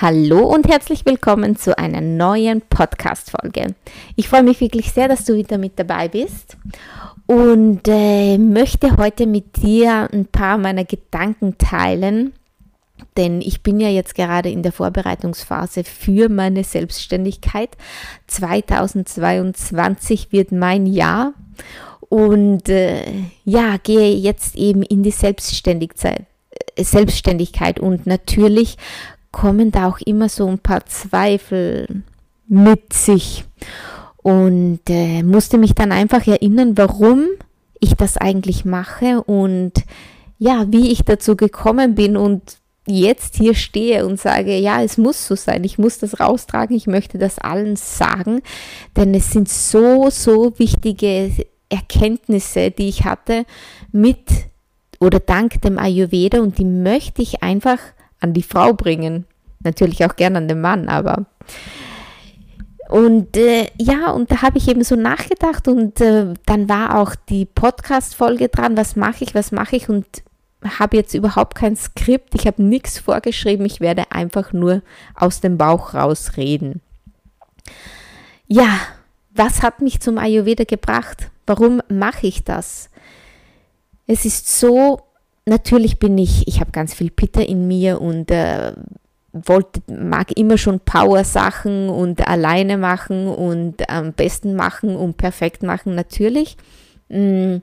Hallo und herzlich willkommen zu einer neuen Podcast-Folge. Ich freue mich wirklich sehr, dass du wieder mit dabei bist und äh, möchte heute mit dir ein paar meiner Gedanken teilen, denn ich bin ja jetzt gerade in der Vorbereitungsphase für meine Selbstständigkeit. 2022 wird mein Jahr und äh, ja, gehe jetzt eben in die Selbstständigkeit. Selbstständigkeit und natürlich kommen da auch immer so ein paar Zweifel mit sich. Und äh, musste mich dann einfach erinnern, warum ich das eigentlich mache und ja, wie ich dazu gekommen bin und jetzt hier stehe und sage, ja, es muss so sein, ich muss das raustragen, ich möchte das allen sagen, denn es sind so, so wichtige Erkenntnisse, die ich hatte mit oder dank dem Ayurveda und die möchte ich einfach an die Frau bringen. Natürlich auch gern an den Mann, aber. Und äh, ja, und da habe ich eben so nachgedacht und äh, dann war auch die Podcast-Folge dran, was mache ich, was mache ich und habe jetzt überhaupt kein Skript, ich habe nichts vorgeschrieben, ich werde einfach nur aus dem Bauch raus reden. Ja, was hat mich zum Ayurveda gebracht? Warum mache ich das? Es ist so natürlich bin ich, ich habe ganz viel Pitter in mir und äh, wollte, mag immer schon Power-Sachen und alleine machen und am besten machen und perfekt machen, natürlich. Mm,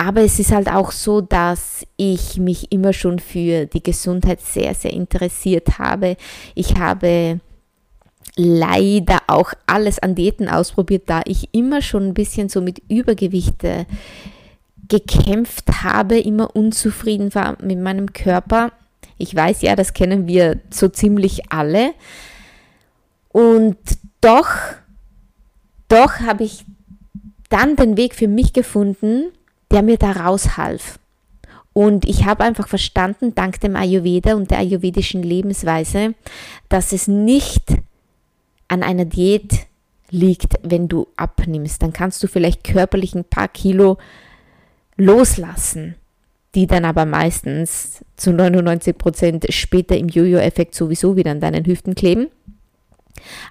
aber es ist halt auch so, dass ich mich immer schon für die Gesundheit sehr, sehr interessiert habe. Ich habe leider auch alles an Diäten ausprobiert, da ich immer schon ein bisschen so mit Übergewicht äh, gekämpft habe, immer unzufrieden war mit meinem Körper. Ich weiß ja, das kennen wir so ziemlich alle. Und doch, doch habe ich dann den Weg für mich gefunden, der mir da raushalf. Und ich habe einfach verstanden, dank dem Ayurveda und der ayurvedischen Lebensweise, dass es nicht an einer Diät liegt, wenn du abnimmst. Dann kannst du vielleicht körperlich ein paar Kilo loslassen, die dann aber meistens zu 99 Prozent später im Jojo-Effekt sowieso wieder an deinen Hüften kleben.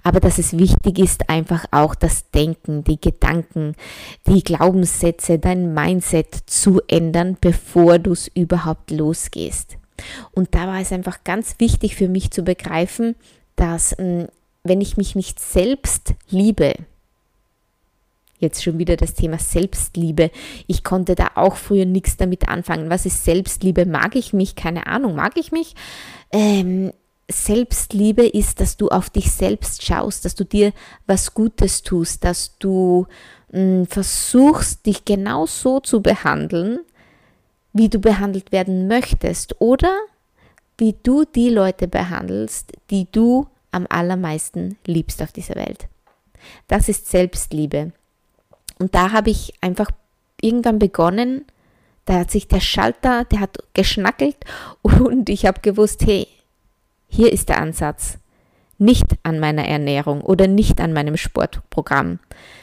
Aber dass es wichtig ist, einfach auch das Denken, die Gedanken, die Glaubenssätze, dein Mindset zu ändern, bevor du es überhaupt losgehst. Und da war es einfach ganz wichtig für mich zu begreifen, dass hm, wenn ich mich nicht selbst liebe, Jetzt schon wieder das Thema Selbstliebe. Ich konnte da auch früher nichts damit anfangen. Was ist Selbstliebe? Mag ich mich? Keine Ahnung. Mag ich mich? Ähm, Selbstliebe ist, dass du auf dich selbst schaust, dass du dir was Gutes tust, dass du mh, hm, versuchst, dich genau so zu behandeln, wie du behandelt werden möchtest oder wie du die Leute behandelst, die du am allermeisten liebst auf dieser Welt. Das ist Selbstliebe. Und da habe ich einfach irgendwann begonnen, da hat sich der Schalter, der hat geschnackelt und ich habe gewusst, hey, hier ist der Ansatz. Nicht an meiner Ernährung oder nicht an meinem Sportprogramm,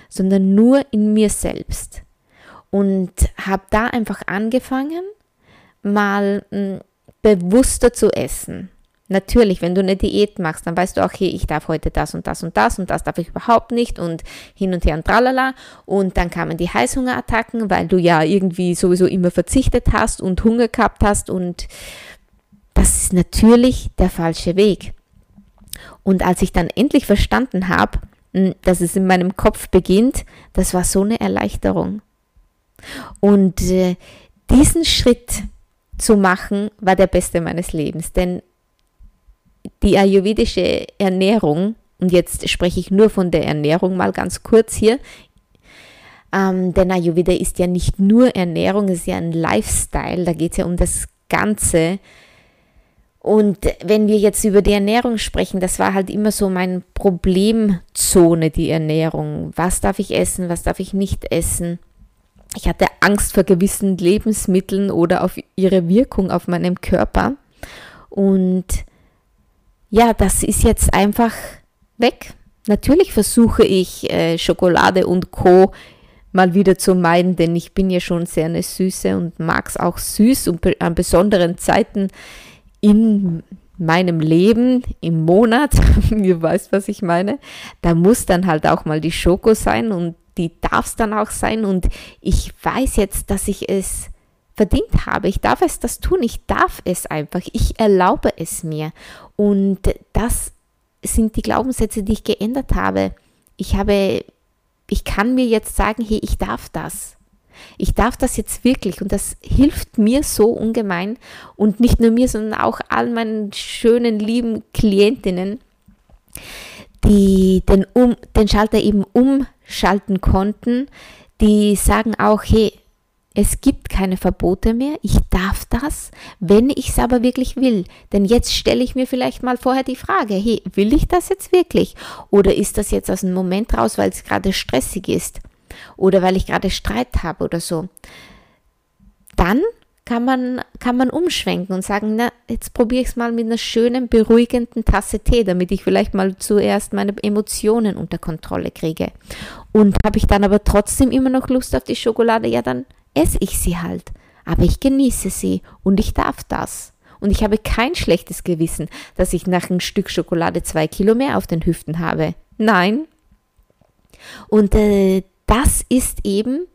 sondern nur in mir selbst. Und habe da einfach angefangen, mal hm, bewusster zu essen. Natürlich, wenn du eine Diät machst, dann weißt du auch, hey, ich darf heute das und das und das und das darf ich überhaupt nicht und hin und her und tralala. Und dann kamen die Heißhungerattacken, weil du ja irgendwie sowieso immer verzichtet hast und Hunger gehabt hast und das ist natürlich der falsche Weg. Und als ich dann endlich verstanden habe, hm, dass es in meinem Kopf beginnt, das war so eine Erleichterung. Und äh, diesen Schritt zu machen, war der beste meines Lebens, denn die ayurvedische Ernährung, und jetzt spreche ich nur von der Ernährung mal ganz kurz hier, ähm, denn Ayurveda ist ja nicht nur Ernährung, es ist ja ein Lifestyle, da geht es ja um das Ganze. Und wenn wir jetzt über die Ernährung sprechen, das war halt immer so mein Problemzone, die Ernährung. Was darf ich essen, was darf ich nicht essen? Ich hatte Angst vor gewissen Lebensmitteln oder auf ihre Wirkung auf meinem Körper. Und ja, das ist jetzt einfach weg. Natürlich versuche ich äh, Schokolade und Co. mal wieder zu meiden, denn ich bin ja schon sehr eine Süße und mag es auch süß und an besonderen Zeiten in meinem Leben im Monat, ihr weißt, was ich meine, da muss dann halt auch mal die Schoko sein und die darf es dann auch sein und ich weiß jetzt, dass ich es verdient habe. Ich darf es das tun, ich darf es einfach, ich erlaube es mir und das sind die Glaubenssätze, die ich geändert habe. Ich habe, ich kann mir jetzt sagen, hey, ich darf das. Ich darf das jetzt wirklich und das hilft mir so ungemein und nicht nur mir, sondern auch all meinen schönen, lieben Klientinnen, die den, um, den Schalter eben umschalten konnten, die sagen auch, hey, es gibt keine Verbote mehr, ich darf das, wenn ich es aber wirklich will. Denn jetzt stelle ich mir vielleicht mal vorher die Frage, hey, will ich das jetzt wirklich? Oder ist das jetzt aus dem Moment raus, weil es gerade stressig ist? oder weil ich gerade Streit habe oder so, dann kann man, kann man umschwenken und sagen, na, jetzt probiere ich es mal mit einer schönen, beruhigenden Tasse Tee, damit ich vielleicht mal zuerst meine Emotionen unter Kontrolle kriege. Und habe ich dann aber trotzdem immer noch Lust auf die Schokolade, ja, dann esse ich sie halt. Aber ich genieße sie und ich darf das. Und ich habe kein schlechtes Gewissen, dass ich nach einem Stück Schokolade zwei Kilo mehr auf den Hüften habe. Nein. Und äh, das ist eben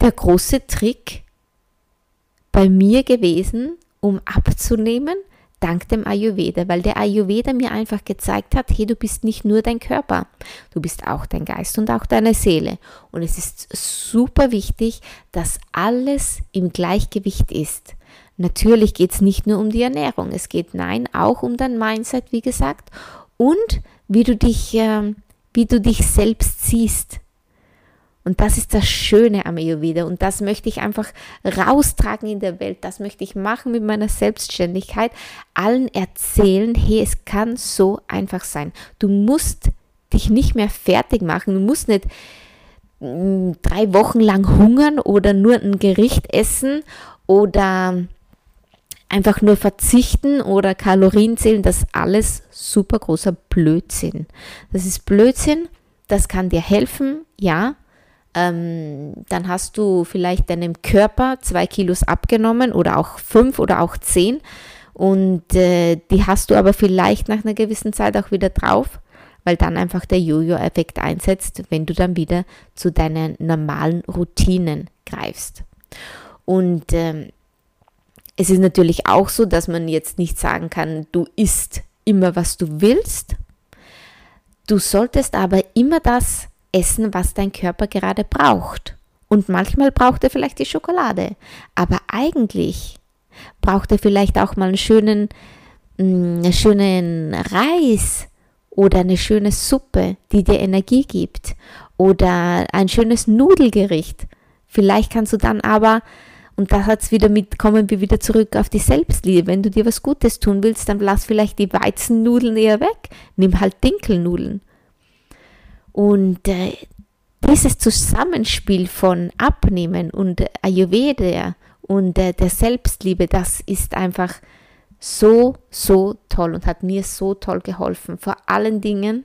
der große Trick bei mir gewesen, um abzunehmen, dank dem Ayurveda, weil der Ayurveda mir einfach gezeigt hat, hey, du bist nicht nur dein Körper, du bist auch dein Geist und auch deine Seele. Und es ist super wichtig, dass alles im Gleichgewicht ist. Natürlich geht es nicht nur um die Ernährung, es geht nein auch um dein Mindset, wie gesagt, und wie du dich, äh, wie du dich selbst siehst. Und das ist das Schöne am Ayurveda und das möchte ich einfach raustragen in der Welt. Das möchte ich machen mit meiner Selbstständigkeit. Allen erzählen, hey, es kann so einfach sein. Du musst dich nicht mehr fertig machen. Du musst nicht mm, drei Wochen lang hungern oder nur ein Gericht essen oder einfach nur verzichten oder Kalorien zählen. Das ist alles super großer Blödsinn. Das ist Blödsinn. Das kann dir helfen, ja, ähm, dann hast du vielleicht deinem Körper zwei Kilos abgenommen oder auch fünf oder auch zehn und äh, die hast du aber vielleicht nach einer gewissen Zeit auch wieder drauf, weil dann einfach der Jojo-Effekt einsetzt, wenn du dann wieder zu deinen normalen Routinen greifst. Und ähm, es ist natürlich auch so, dass man jetzt nicht sagen kann, du isst immer, was du willst. Du solltest aber immer das essen, was dein Körper gerade braucht. Und manchmal braucht er vielleicht die Schokolade. Aber eigentlich braucht er vielleicht auch mal einen schönen, mm, einen schönen Reis oder eine schöne Suppe, die dir Energie gibt. Oder ein schönes Nudelgericht. Vielleicht kannst du dann aber, und da hat's wieder mit, kommen wir wieder zurück auf die Selbstliebe. Wenn du dir was Gutes tun willst, dann lass vielleicht die Weizennudeln eher weg. Nimm halt Dinkelnudeln. Und äh, dieses Zusammenspiel von Abnehmen und Ayurveda und äh, der Selbstliebe, das ist einfach so, so toll und hat mir so toll geholfen. Vor allen Dingen,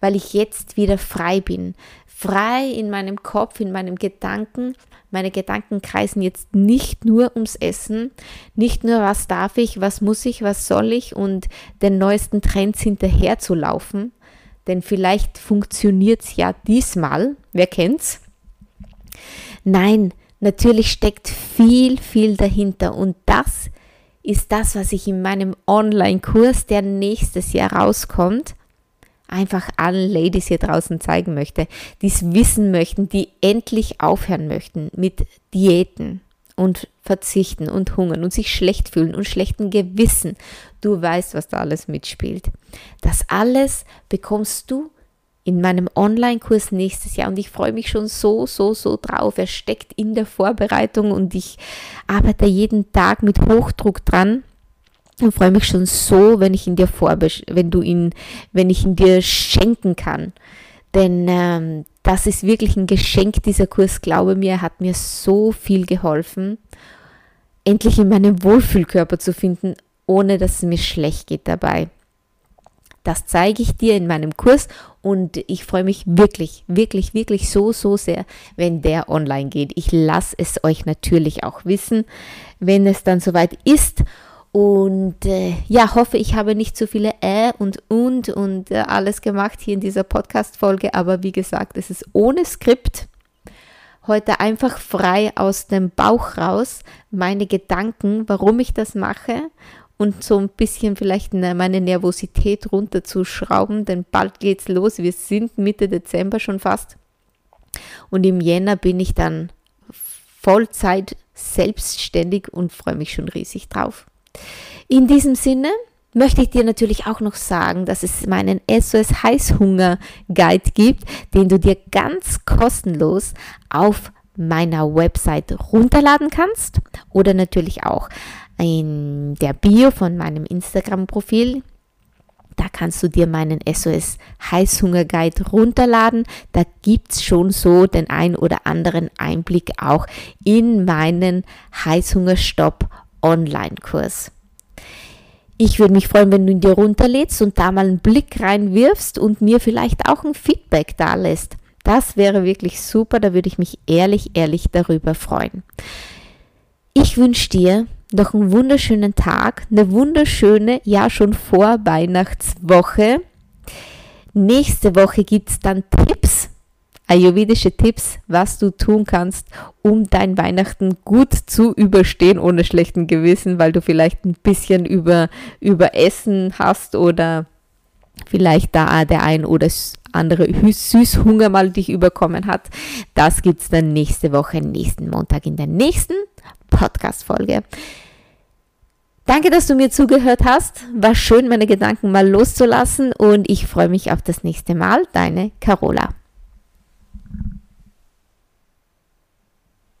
weil ich jetzt wieder frei bin. Frei in meinem Kopf, in meinem Gedanken. Meine Gedanken kreisen jetzt nicht nur ums Essen, nicht nur was darf ich, was muss ich, was soll ich und den neuesten Trends hinterher zu laufen, denn vielleicht funktioniert es ja diesmal, wer kennt's? Nein, natürlich steckt viel, viel dahinter und das ist das, was ich in meinem Online-Kurs, der nächstes Jahr rauskommt, einfach allen Ladies hier draußen zeigen möchte, die es wissen möchten, die endlich aufhören möchten mit Diäten und verzichten und hungern und sich schlecht fühlen und schlechten Gewissen. Du weißt, was da alles mitspielt. Das alles bekommst du in meinem Online-Kurs nächstes Jahr und ich freue mich schon so, so, so drauf. Er steckt in der Vorbereitung und ich arbeite jeden Tag mit Hochdruck dran. und freue mich schon so, wenn ich ihn dir vorbesch wenn du ihn, wenn ich ihn dir schenken kann. Denn ähm, das ist wirklich ein Geschenk, dieser Kurs, glaube mir, hat mir so viel geholfen, endlich in meinem Wohlfühlkörper zu finden, ohne dass es mir schlecht geht dabei. Das zeige ich dir in meinem Kurs und ich freue mich wirklich, wirklich, wirklich so, so sehr, wenn der online geht. Ich lasse es euch natürlich auch wissen, wenn es dann soweit ist. Und äh, ja, hoffe, ich habe nicht zu viele Äh und und und äh, alles gemacht hier in dieser Podcast-Folge. Aber wie gesagt, es ist ohne Skript. Heute einfach frei aus dem Bauch raus meine Gedanken, warum ich das mache und so ein bisschen vielleicht meine Nervosität runterzuschrauben, denn bald geht's los. Wir sind Mitte Dezember schon fast. Und im Jänner bin ich dann Vollzeit selbstständig und freue mich schon riesig drauf. In diesem Sinne möchte ich dir natürlich auch noch sagen, dass es meinen SOS Heißhunger Guide gibt, den du dir ganz kostenlos auf meiner Website runterladen kannst oder natürlich auch in der Bio von meinem Instagram-Profil. Da kannst du dir meinen SOS Heißhunger Guide runterladen. Da gibt es schon so den ein oder anderen Einblick auch in meinen Heißhungerstopp Online-Kurs. Ich würde mich freuen, wenn du ihn dir runterlädst und da mal einen Blick reinwirfst und mir vielleicht auch ein Feedback da lässt. Das wäre wirklich super, da würde ich mich ehrlich, ehrlich darüber freuen. Ich wünsche dir noch einen wunderschönen Tag, eine wunderschöne, ja schon vor Weihnachtswoche. Nächste Woche gibt es dann Tipps ayurvedische Tipps, was du tun kannst, um dein Weihnachten gut zu überstehen ohne schlechten Gewissen, weil du vielleicht ein bisschen über, über Essen hast oder vielleicht da der ein oder andere Süßhunger mal dich überkommen hat. Das gibt es dann nächste Woche, nächsten Montag in der nächsten Podcast-Folge. Danke, dass du mir zugehört hast. War schön, meine Gedanken mal loszulassen und ich freue mich auf das nächste Mal. Deine Carola.